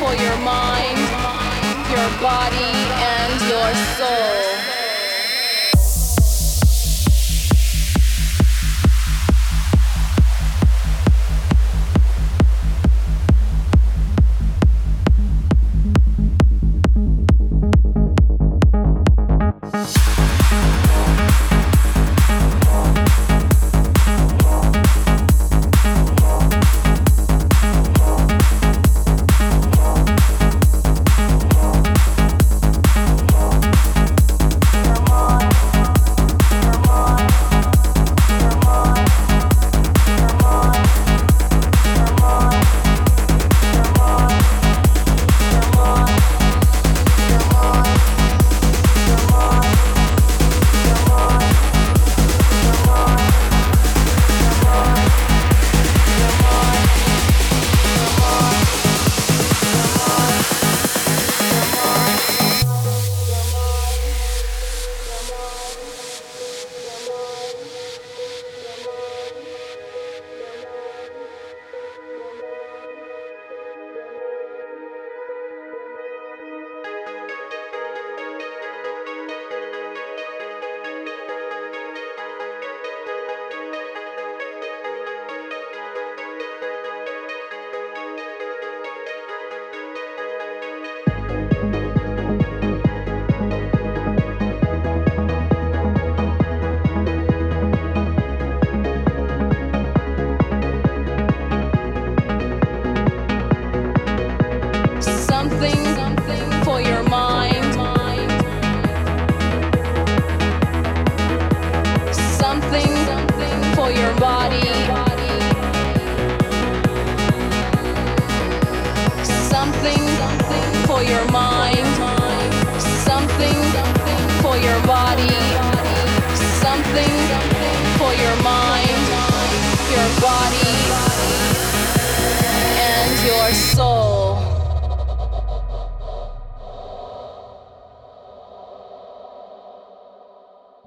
for your mind, your body, and your soul.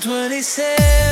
Twenty-six. 27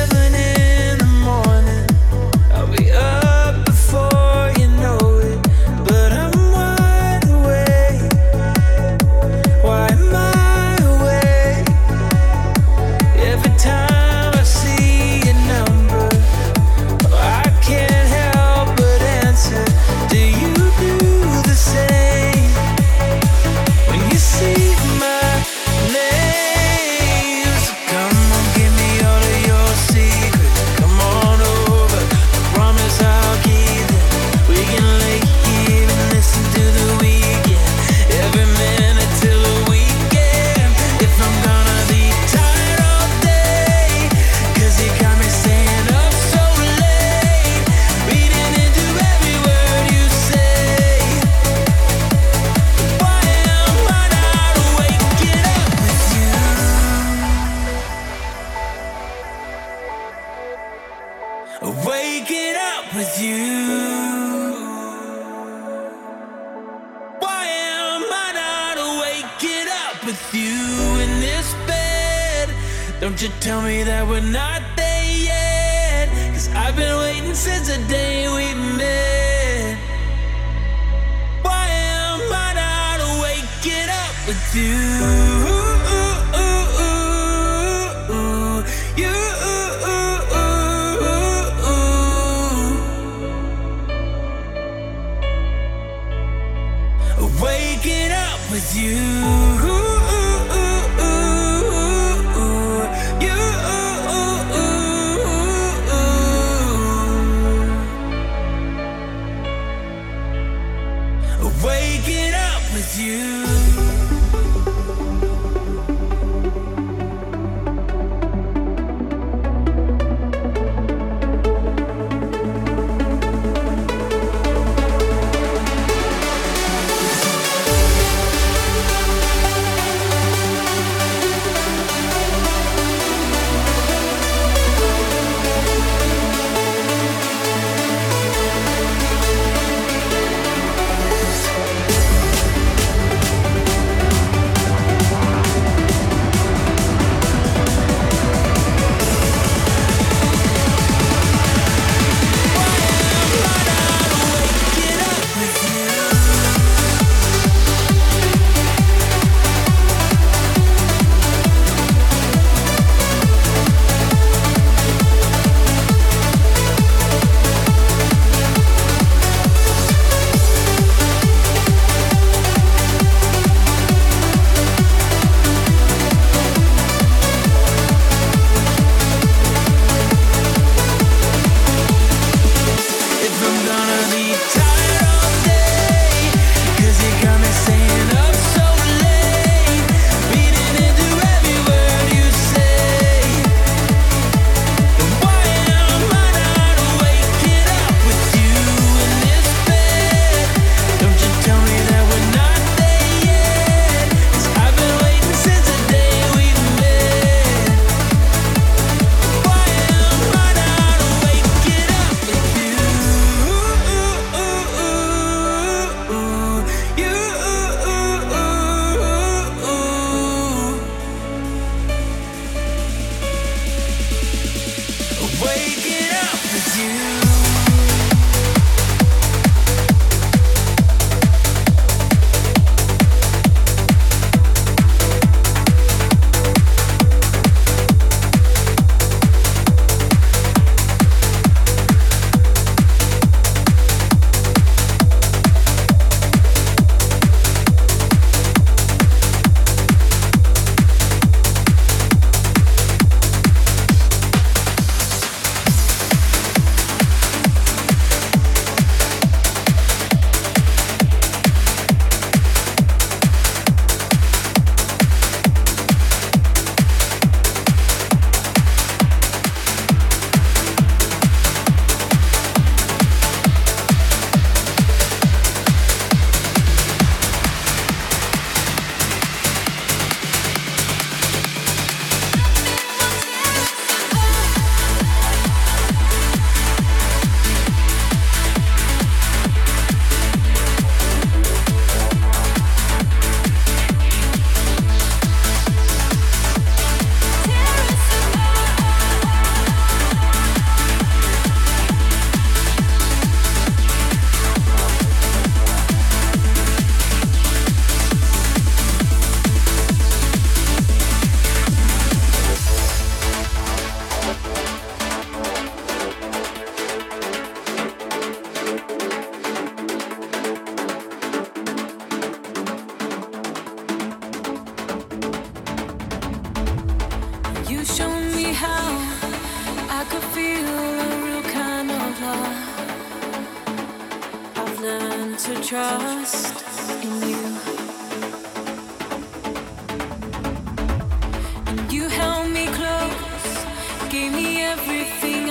Waking up with you.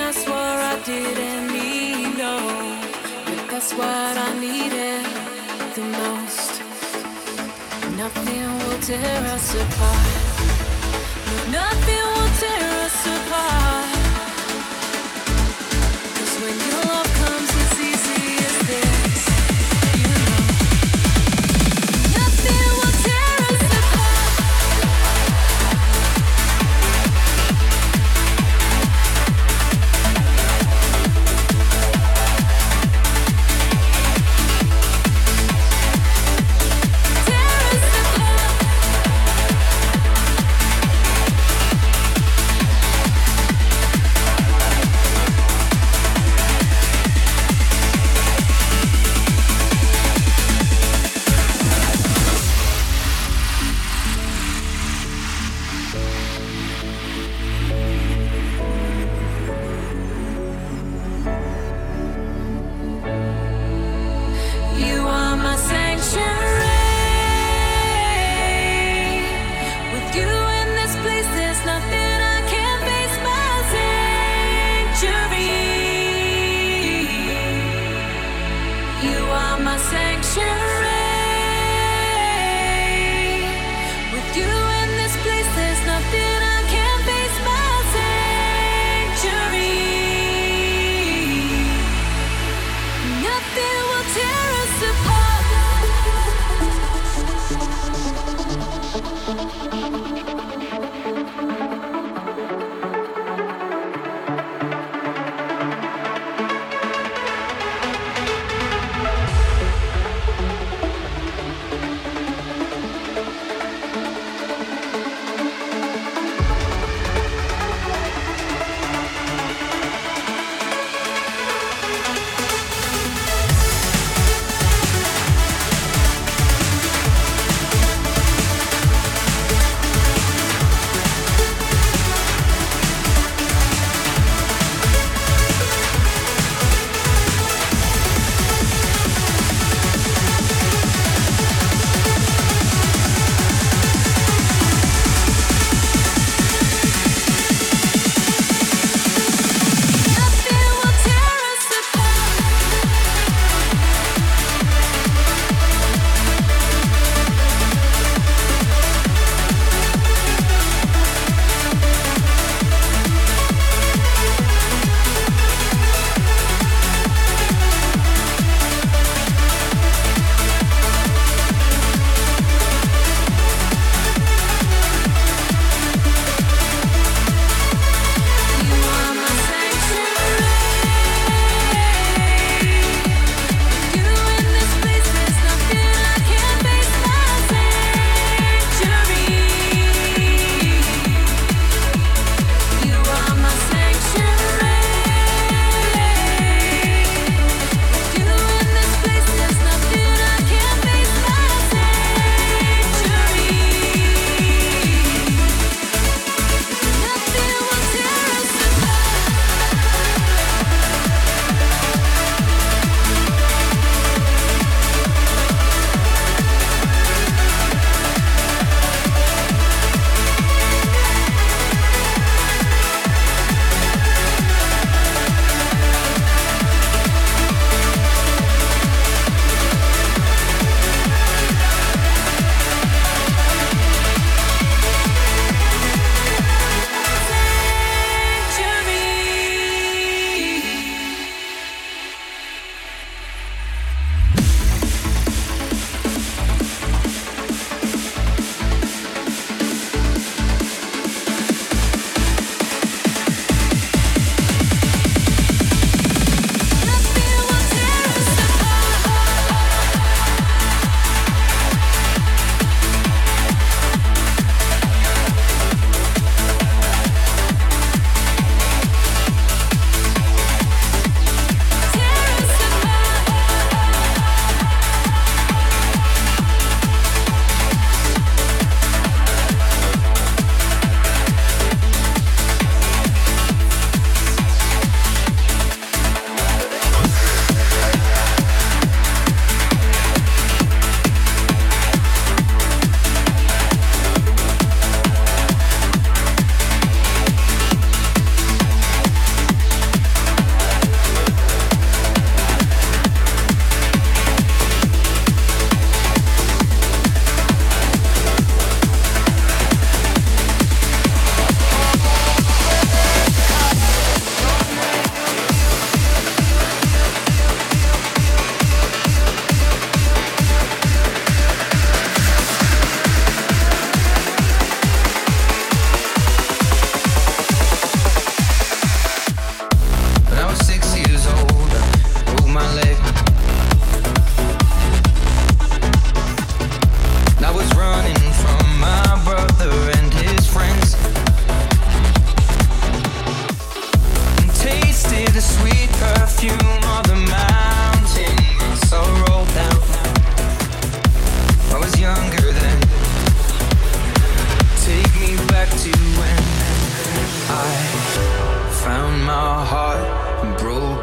I swore I didn't need. No, but that's what I needed the most. Nothing will tear us apart. No, nothing will tear us apart. Cause when your love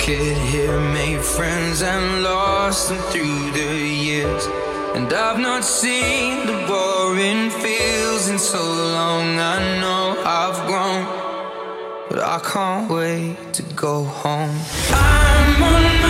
kid here made friends and lost them through the years. And I've not seen the boring fields in so long. I know I've grown, but I can't wait to go home. I'm on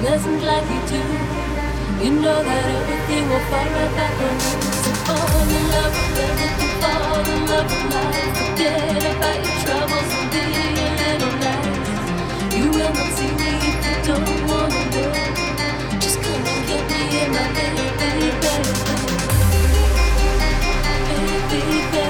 unpleasant like you do. You know that everything will fall right back on you. So fall in love with everything, fall in love with life. Forget about your troubles and be a little nice. You will not see me if you don't wanna know. Just come and get me in my baby, baby, baby, baby.